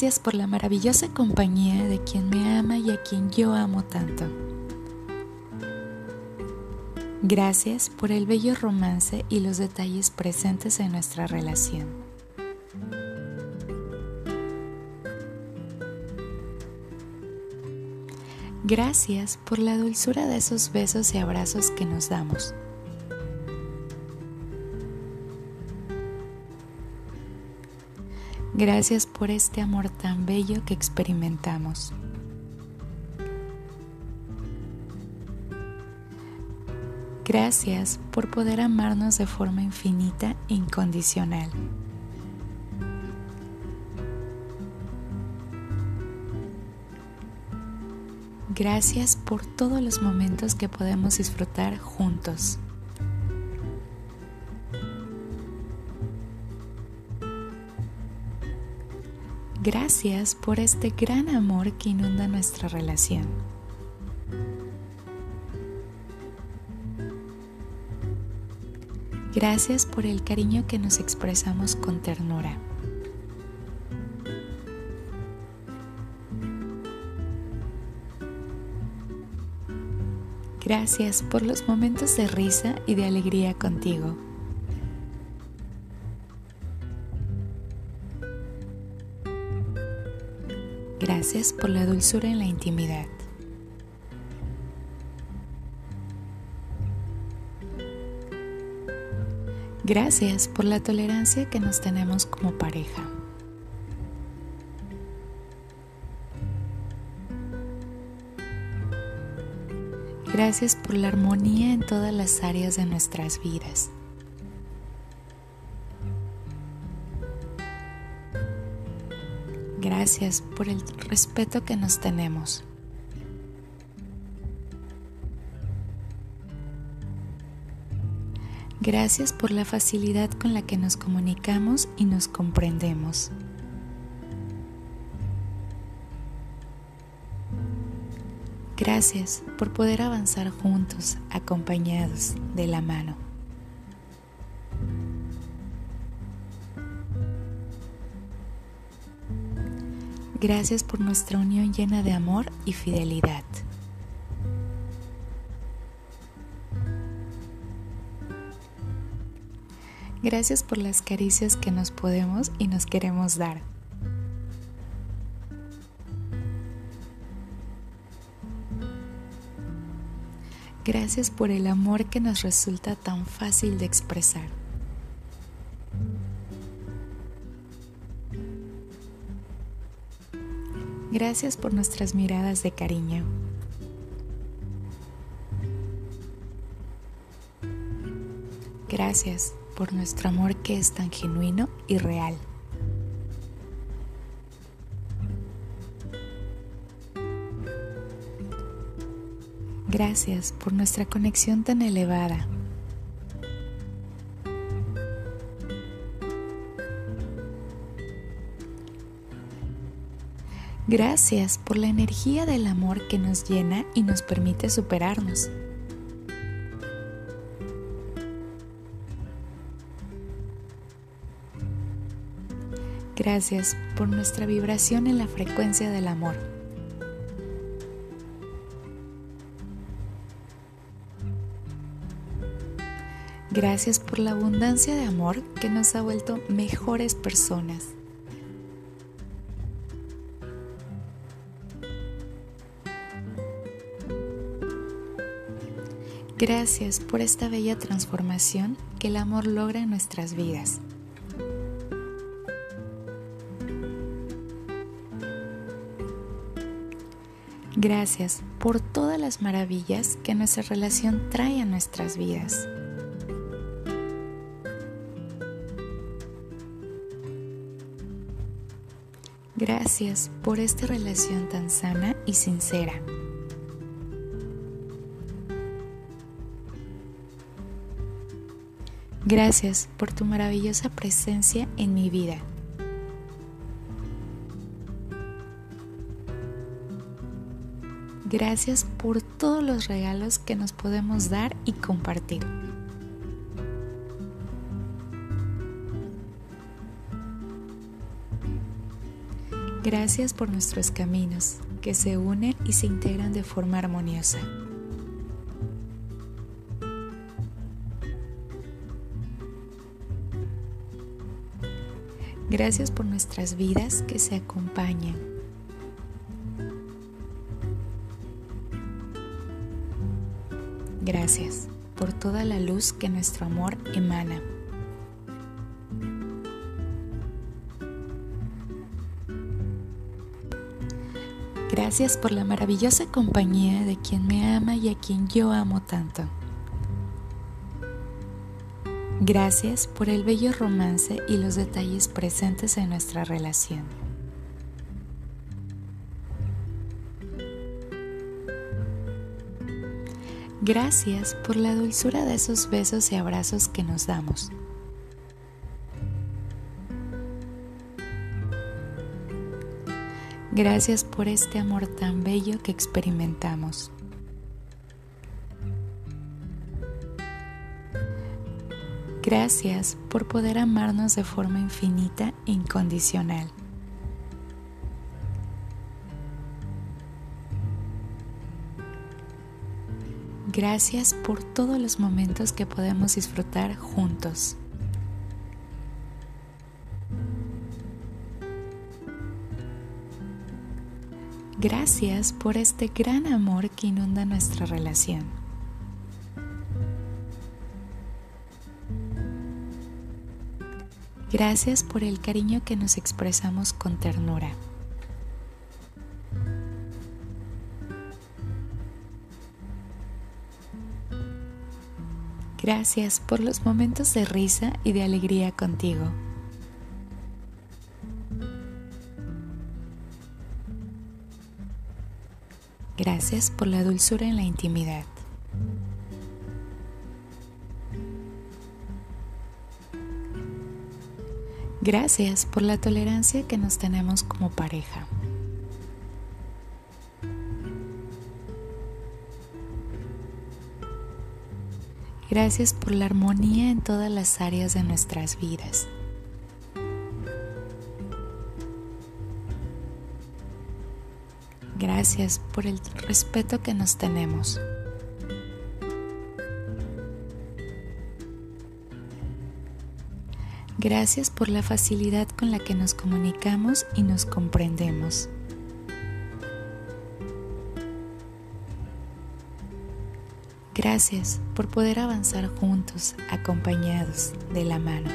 Gracias por la maravillosa compañía de quien me ama y a quien yo amo tanto. Gracias por el bello romance y los detalles presentes en nuestra relación. Gracias por la dulzura de esos besos y abrazos que nos damos. Gracias por este amor tan bello que experimentamos. Gracias por poder amarnos de forma infinita e incondicional. Gracias por todos los momentos que podemos disfrutar juntos. Gracias por este gran amor que inunda nuestra relación. Gracias por el cariño que nos expresamos con ternura. Gracias por los momentos de risa y de alegría contigo. Gracias por la dulzura en la intimidad. Gracias por la tolerancia que nos tenemos como pareja. Gracias por la armonía en todas las áreas de nuestras vidas. Gracias por el respeto que nos tenemos. Gracias por la facilidad con la que nos comunicamos y nos comprendemos. Gracias por poder avanzar juntos, acompañados de la mano. Gracias por nuestra unión llena de amor y fidelidad. Gracias por las caricias que nos podemos y nos queremos dar. Gracias por el amor que nos resulta tan fácil de expresar. Gracias por nuestras miradas de cariño. Gracias por nuestro amor que es tan genuino y real. Gracias por nuestra conexión tan elevada. Gracias por la energía del amor que nos llena y nos permite superarnos. Gracias por nuestra vibración en la frecuencia del amor. Gracias por la abundancia de amor que nos ha vuelto mejores personas. Gracias por esta bella transformación que el amor logra en nuestras vidas. Gracias por todas las maravillas que nuestra relación trae a nuestras vidas. Gracias por esta relación tan sana y sincera. Gracias por tu maravillosa presencia en mi vida. Gracias por todos los regalos que nos podemos dar y compartir. Gracias por nuestros caminos que se unen y se integran de forma armoniosa. Gracias por nuestras vidas que se acompañan. Gracias por toda la luz que nuestro amor emana. Gracias por la maravillosa compañía de quien me ama y a quien yo amo tanto. Gracias por el bello romance y los detalles presentes en nuestra relación. Gracias por la dulzura de esos besos y abrazos que nos damos. Gracias por este amor tan bello que experimentamos. Gracias por poder amarnos de forma infinita e incondicional. Gracias por todos los momentos que podemos disfrutar juntos. Gracias por este gran amor que inunda nuestra relación. Gracias por el cariño que nos expresamos con ternura. Gracias por los momentos de risa y de alegría contigo. Gracias por la dulzura en la intimidad. Gracias por la tolerancia que nos tenemos como pareja. Gracias por la armonía en todas las áreas de nuestras vidas. Gracias por el respeto que nos tenemos. Gracias por la facilidad con la que nos comunicamos y nos comprendemos. Gracias por poder avanzar juntos, acompañados de la mano.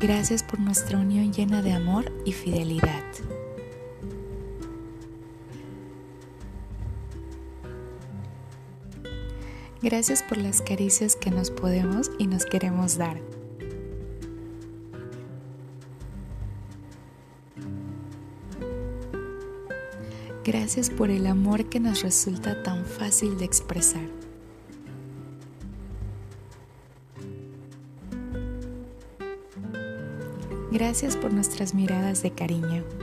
Gracias por nuestra unión llena de amor y fidelidad. Gracias por las caricias que nos podemos y nos queremos dar. Gracias por el amor que nos resulta tan fácil de expresar. Gracias por nuestras miradas de cariño.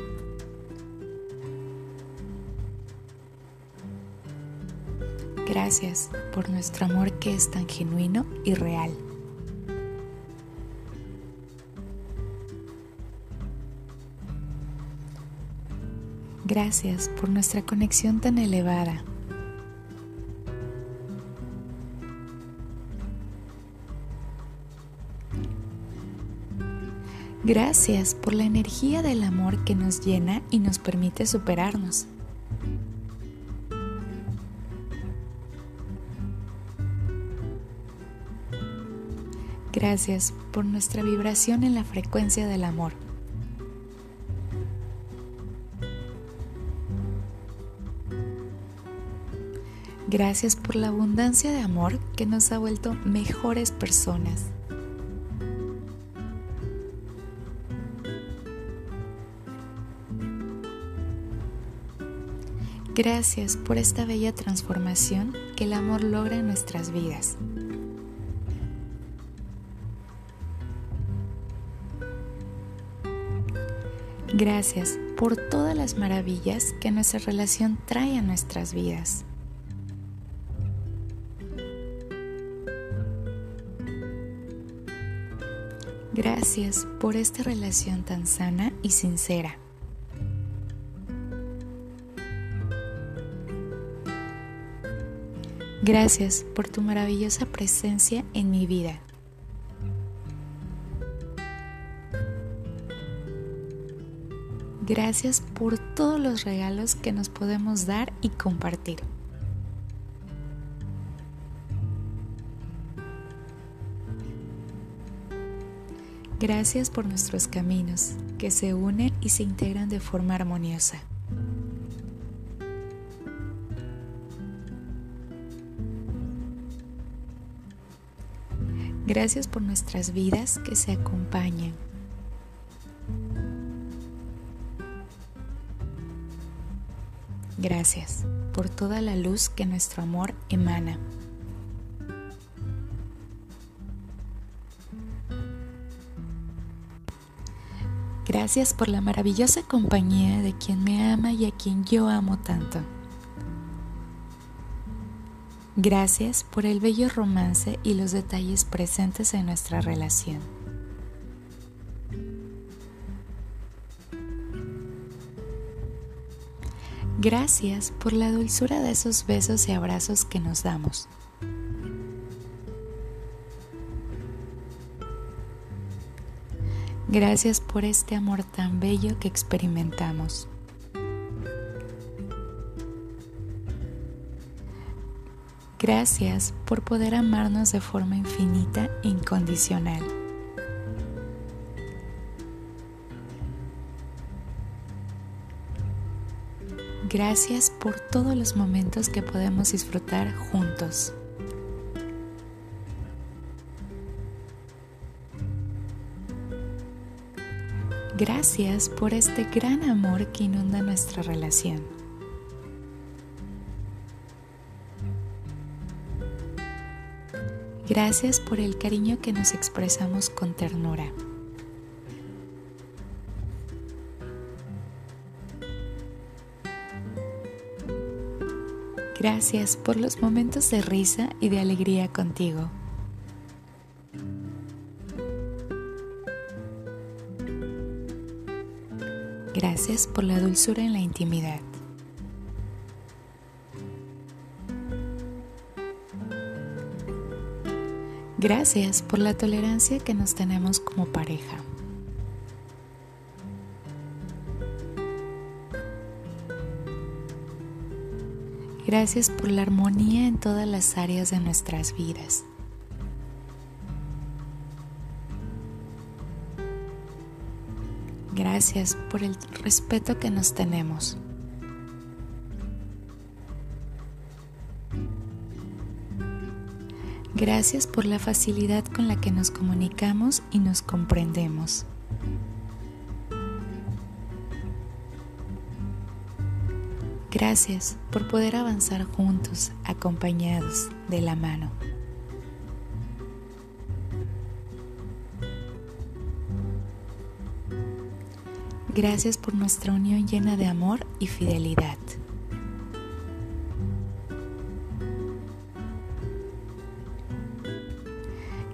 Gracias por nuestro amor que es tan genuino y real. Gracias por nuestra conexión tan elevada. Gracias por la energía del amor que nos llena y nos permite superarnos. Gracias por nuestra vibración en la frecuencia del amor. Gracias por la abundancia de amor que nos ha vuelto mejores personas. Gracias por esta bella transformación que el amor logra en nuestras vidas. Gracias por todas las maravillas que nuestra relación trae a nuestras vidas. Gracias por esta relación tan sana y sincera. Gracias por tu maravillosa presencia en mi vida. Gracias por todos los regalos que nos podemos dar y compartir. Gracias por nuestros caminos que se unen y se integran de forma armoniosa. Gracias por nuestras vidas que se acompañan. Gracias por toda la luz que nuestro amor emana. Gracias por la maravillosa compañía de quien me ama y a quien yo amo tanto. Gracias por el bello romance y los detalles presentes en nuestra relación. Gracias por la dulzura de esos besos y abrazos que nos damos. Gracias por este amor tan bello que experimentamos. Gracias por poder amarnos de forma infinita e incondicional. Gracias por todos los momentos que podemos disfrutar juntos. Gracias por este gran amor que inunda nuestra relación. Gracias por el cariño que nos expresamos con ternura. Gracias por los momentos de risa y de alegría contigo. Gracias por la dulzura en la intimidad. Gracias por la tolerancia que nos tenemos como pareja. Gracias por la armonía en todas las áreas de nuestras vidas. Gracias por el respeto que nos tenemos. Gracias por la facilidad con la que nos comunicamos y nos comprendemos. Gracias por poder avanzar juntos, acompañados de la mano. Gracias por nuestra unión llena de amor y fidelidad.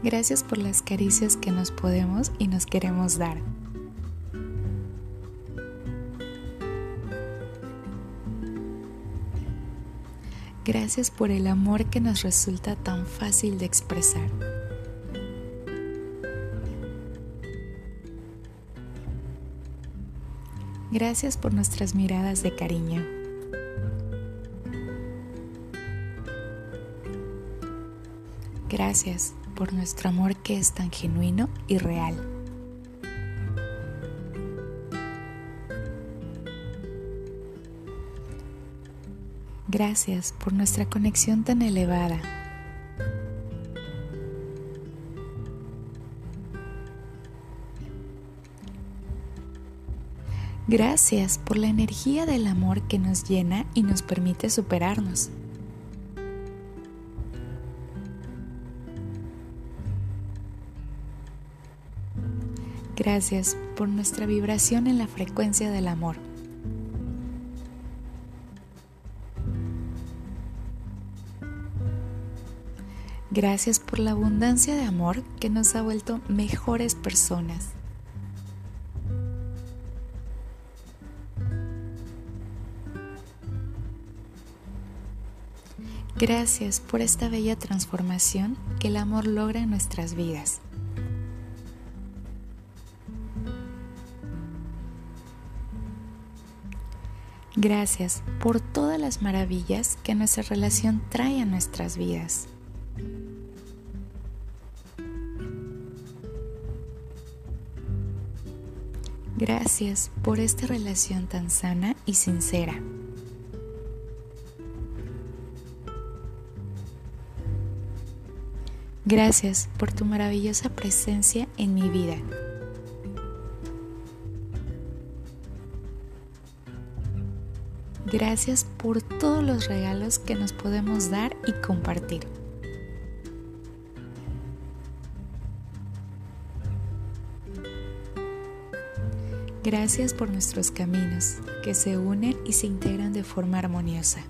Gracias por las caricias que nos podemos y nos queremos dar. Gracias por el amor que nos resulta tan fácil de expresar. Gracias por nuestras miradas de cariño. Gracias por nuestro amor que es tan genuino y real. Gracias por nuestra conexión tan elevada. Gracias por la energía del amor que nos llena y nos permite superarnos. Gracias por nuestra vibración en la frecuencia del amor. Gracias por la abundancia de amor que nos ha vuelto mejores personas. Gracias por esta bella transformación que el amor logra en nuestras vidas. Gracias por todas las maravillas que nuestra relación trae a nuestras vidas. Gracias por esta relación tan sana y sincera. Gracias por tu maravillosa presencia en mi vida. Gracias por todos los regalos que nos podemos dar y compartir. Gracias por nuestros caminos que se unen y se integran de forma armoniosa.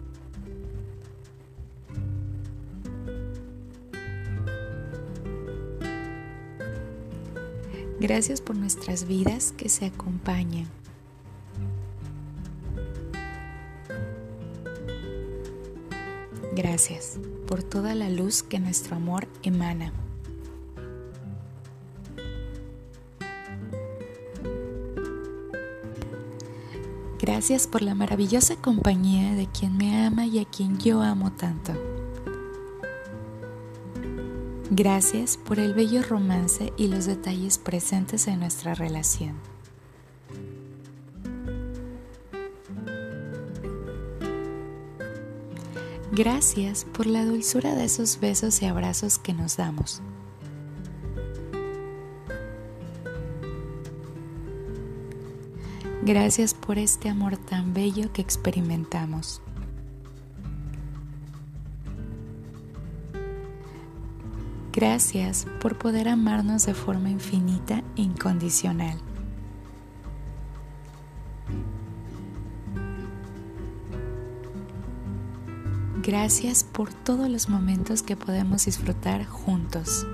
Gracias por nuestras vidas que se acompañan. Gracias por toda la luz que nuestro amor emana. Gracias por la maravillosa compañía de quien me ama y a quien yo amo tanto. Gracias por el bello romance y los detalles presentes en nuestra relación. Gracias por la dulzura de esos besos y abrazos que nos damos. Gracias por este amor tan bello que experimentamos. Gracias por poder amarnos de forma infinita e incondicional. Gracias por todos los momentos que podemos disfrutar juntos.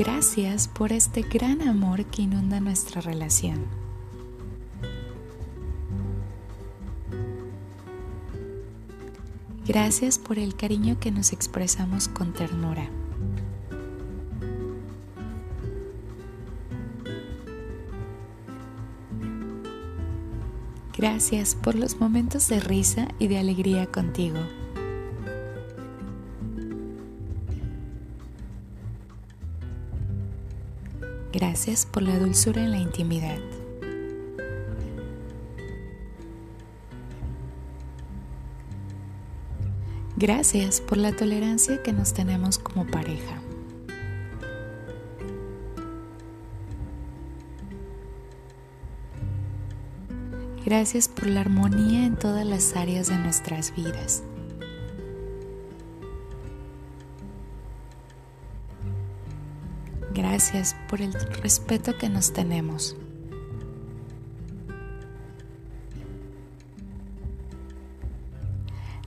Gracias por este gran amor que inunda nuestra relación. Gracias por el cariño que nos expresamos con ternura. Gracias por los momentos de risa y de alegría contigo. Gracias por la dulzura en la intimidad. Gracias por la tolerancia que nos tenemos como pareja. Gracias por la armonía en todas las áreas de nuestras vidas. Gracias por el respeto que nos tenemos.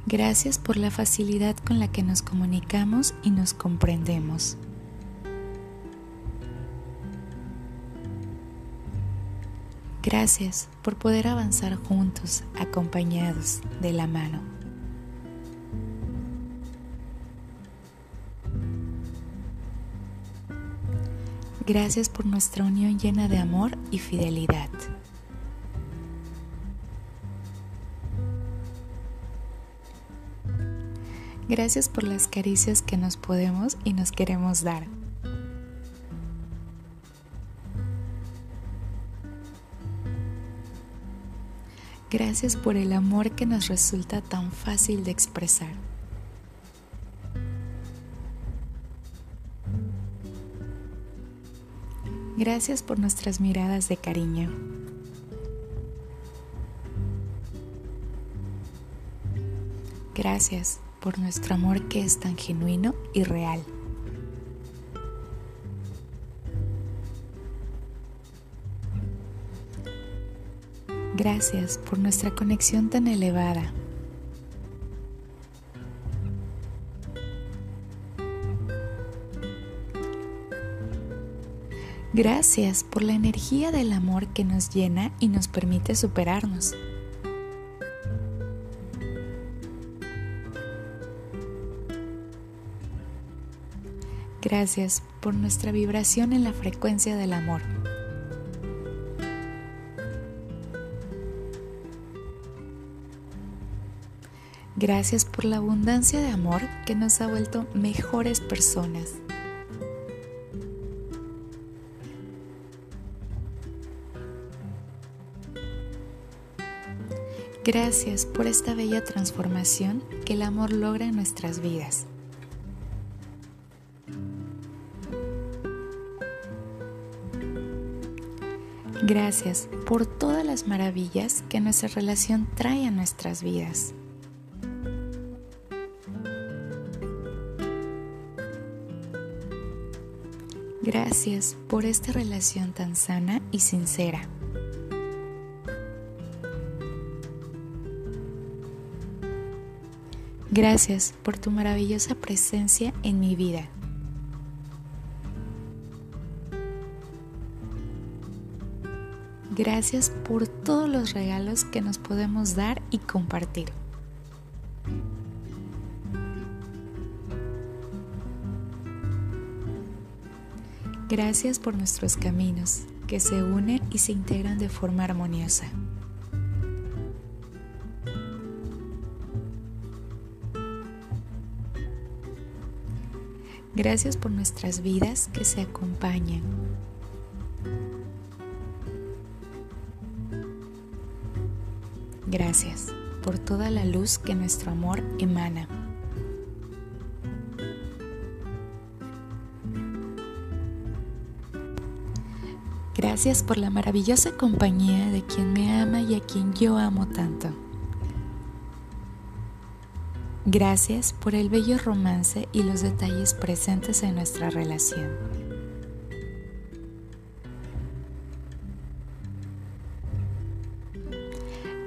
Gracias por la facilidad con la que nos comunicamos y nos comprendemos. Gracias por poder avanzar juntos, acompañados de la mano. Gracias por nuestra unión llena de amor y fidelidad. Gracias por las caricias que nos podemos y nos queremos dar. Gracias por el amor que nos resulta tan fácil de expresar. Gracias por nuestras miradas de cariño. Gracias por nuestro amor que es tan genuino y real. Gracias por nuestra conexión tan elevada. Gracias por la energía del amor que nos llena y nos permite superarnos. Gracias por nuestra vibración en la frecuencia del amor. Gracias por la abundancia de amor que nos ha vuelto mejores personas. Gracias por esta bella transformación que el amor logra en nuestras vidas. Gracias por todas las maravillas que nuestra relación trae a nuestras vidas. Gracias por esta relación tan sana y sincera. Gracias por tu maravillosa presencia en mi vida. Gracias por todos los regalos que nos podemos dar y compartir. Gracias por nuestros caminos que se unen y se integran de forma armoniosa. Gracias por nuestras vidas que se acompañan. Gracias por toda la luz que nuestro amor emana. Gracias por la maravillosa compañía de quien me ama y a quien yo amo tanto. Gracias por el bello romance y los detalles presentes en nuestra relación.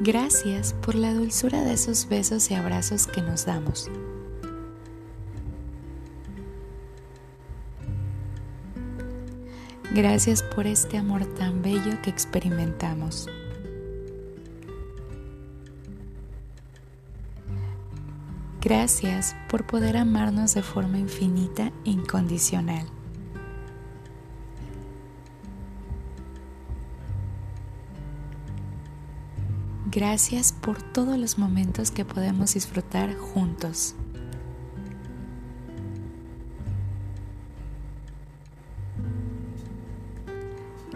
Gracias por la dulzura de esos besos y abrazos que nos damos. Gracias por este amor tan bello que experimentamos. Gracias por poder amarnos de forma infinita e incondicional. Gracias por todos los momentos que podemos disfrutar juntos.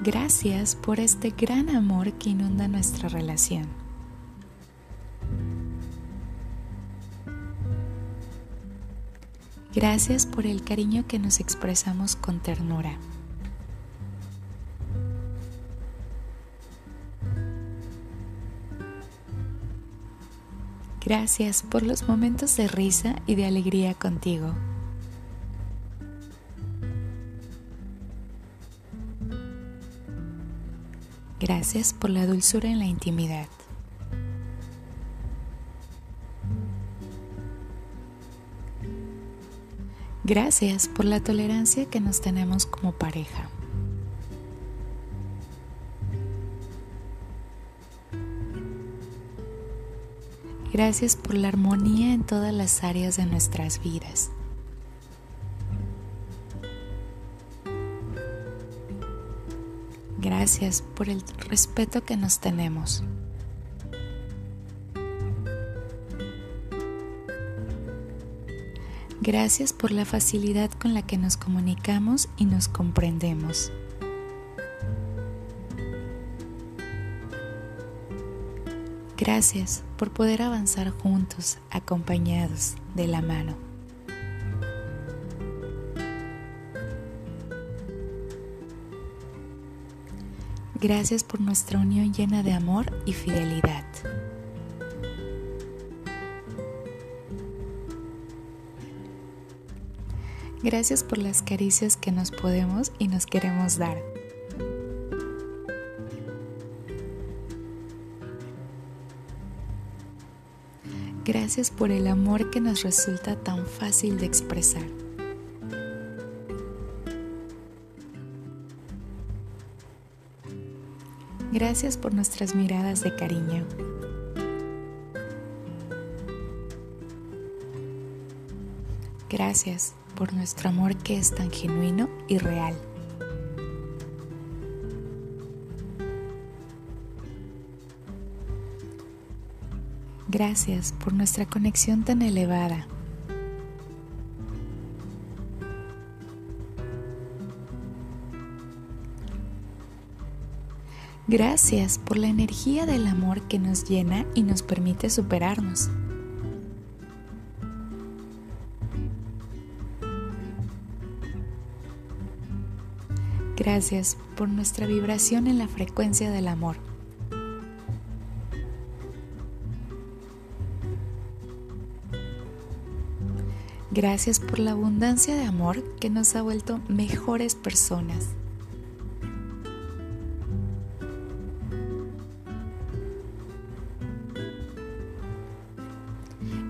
Gracias por este gran amor que inunda nuestra relación. Gracias por el cariño que nos expresamos con ternura. Gracias por los momentos de risa y de alegría contigo. Gracias por la dulzura en la intimidad. Gracias por la tolerancia que nos tenemos como pareja. Gracias por la armonía en todas las áreas de nuestras vidas. Gracias por el respeto que nos tenemos. Gracias por la facilidad con la que nos comunicamos y nos comprendemos. Gracias por poder avanzar juntos, acompañados de la mano. Gracias por nuestra unión llena de amor y fidelidad. Gracias por las caricias que nos podemos y nos queremos dar. Gracias por el amor que nos resulta tan fácil de expresar. Gracias por nuestras miradas de cariño. Gracias por nuestro amor que es tan genuino y real. Gracias por nuestra conexión tan elevada. Gracias por la energía del amor que nos llena y nos permite superarnos. Gracias por nuestra vibración en la frecuencia del amor. Gracias por la abundancia de amor que nos ha vuelto mejores personas.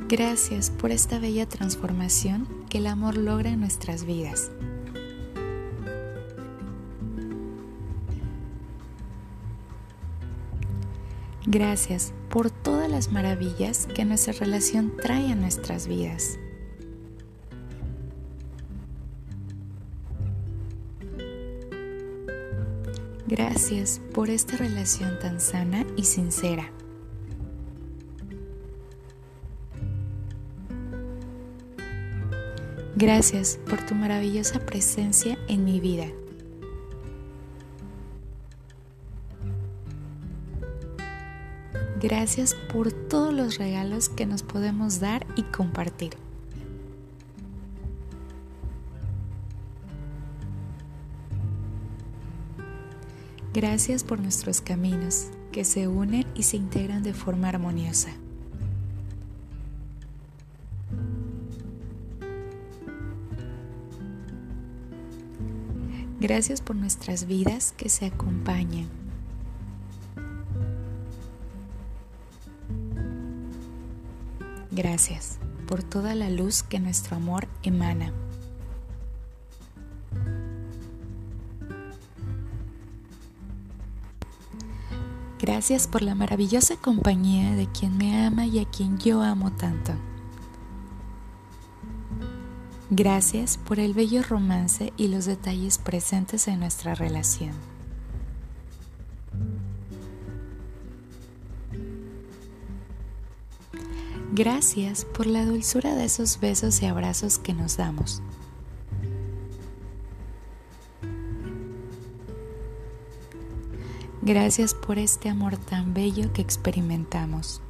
Gracias por esta bella transformación que el amor logra en nuestras vidas. Gracias por todas las maravillas que nuestra relación trae a nuestras vidas. Gracias por esta relación tan sana y sincera. Gracias por tu maravillosa presencia en mi vida. Gracias por todos los regalos que nos podemos dar y compartir. Gracias por nuestros caminos que se unen y se integran de forma armoniosa. Gracias por nuestras vidas que se acompañan. Gracias por toda la luz que nuestro amor emana. Gracias por la maravillosa compañía de quien me ama y a quien yo amo tanto. Gracias por el bello romance y los detalles presentes en nuestra relación. Gracias por la dulzura de esos besos y abrazos que nos damos. Gracias por este amor tan bello que experimentamos.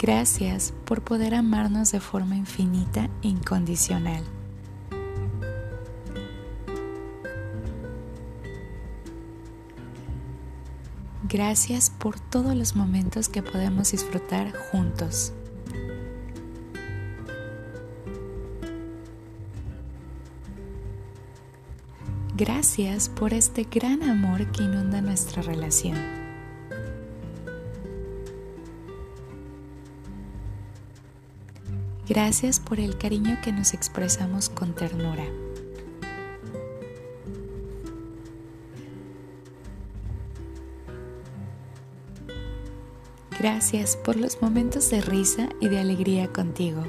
Gracias por poder amarnos de forma infinita e incondicional. Gracias por todos los momentos que podemos disfrutar juntos. Gracias por este gran amor que inunda nuestra relación. Gracias por el cariño que nos expresamos con ternura. Gracias por los momentos de risa y de alegría contigo.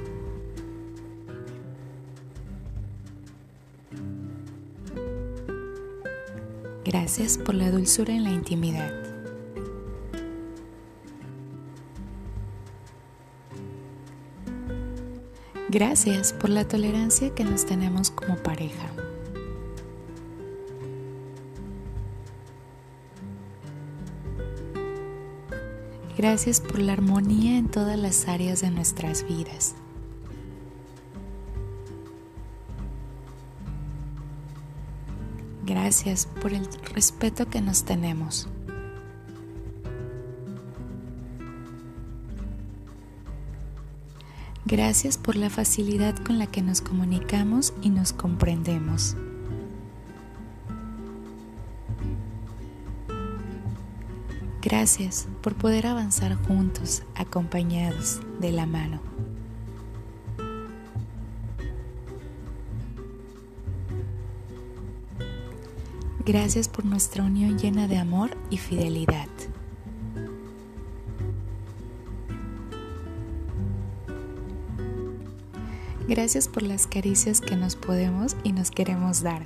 Gracias por la dulzura en la intimidad. Gracias por la tolerancia que nos tenemos como pareja. Gracias por la armonía en todas las áreas de nuestras vidas. Gracias por el respeto que nos tenemos. Gracias por la facilidad con la que nos comunicamos y nos comprendemos. Gracias por poder avanzar juntos, acompañados de la mano. Gracias por nuestra unión llena de amor y fidelidad. Gracias por las caricias que nos podemos y nos queremos dar.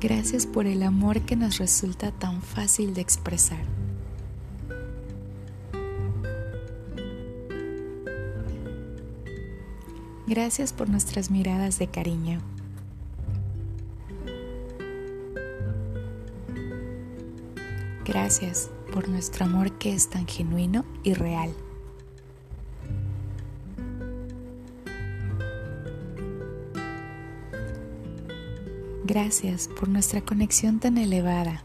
Gracias por el amor que nos resulta tan fácil de expresar. Gracias por nuestras miradas de cariño. Gracias por nuestro amor que es tan genuino y real. Gracias por nuestra conexión tan elevada.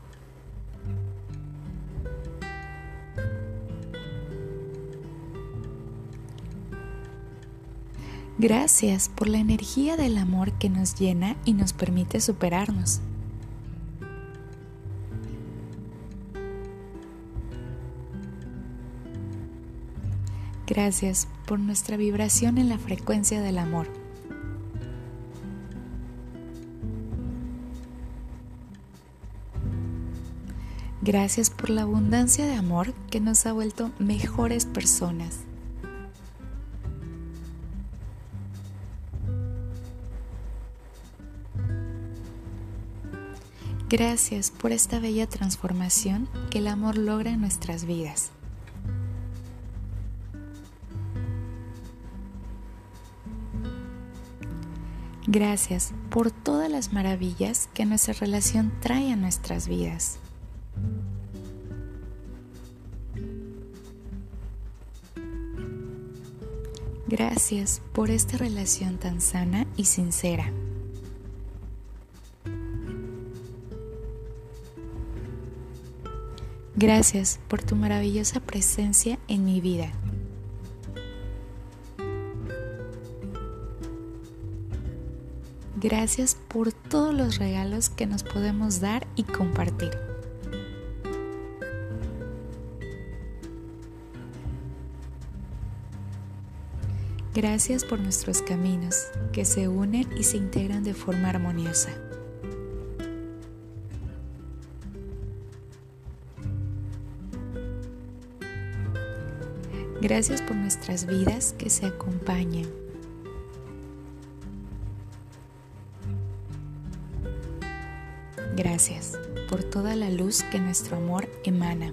Gracias por la energía del amor que nos llena y nos permite superarnos. Gracias por nuestra vibración en la frecuencia del amor. Gracias por la abundancia de amor que nos ha vuelto mejores personas. Gracias por esta bella transformación que el amor logra en nuestras vidas. Gracias por todas las maravillas que nuestra relación trae a nuestras vidas. Gracias por esta relación tan sana y sincera. Gracias por tu maravillosa presencia en mi vida. Gracias por todos los regalos que nos podemos dar y compartir. Gracias por nuestros caminos que se unen y se integran de forma armoniosa. Gracias por nuestras vidas que se acompañan. Gracias por toda la luz que nuestro amor emana.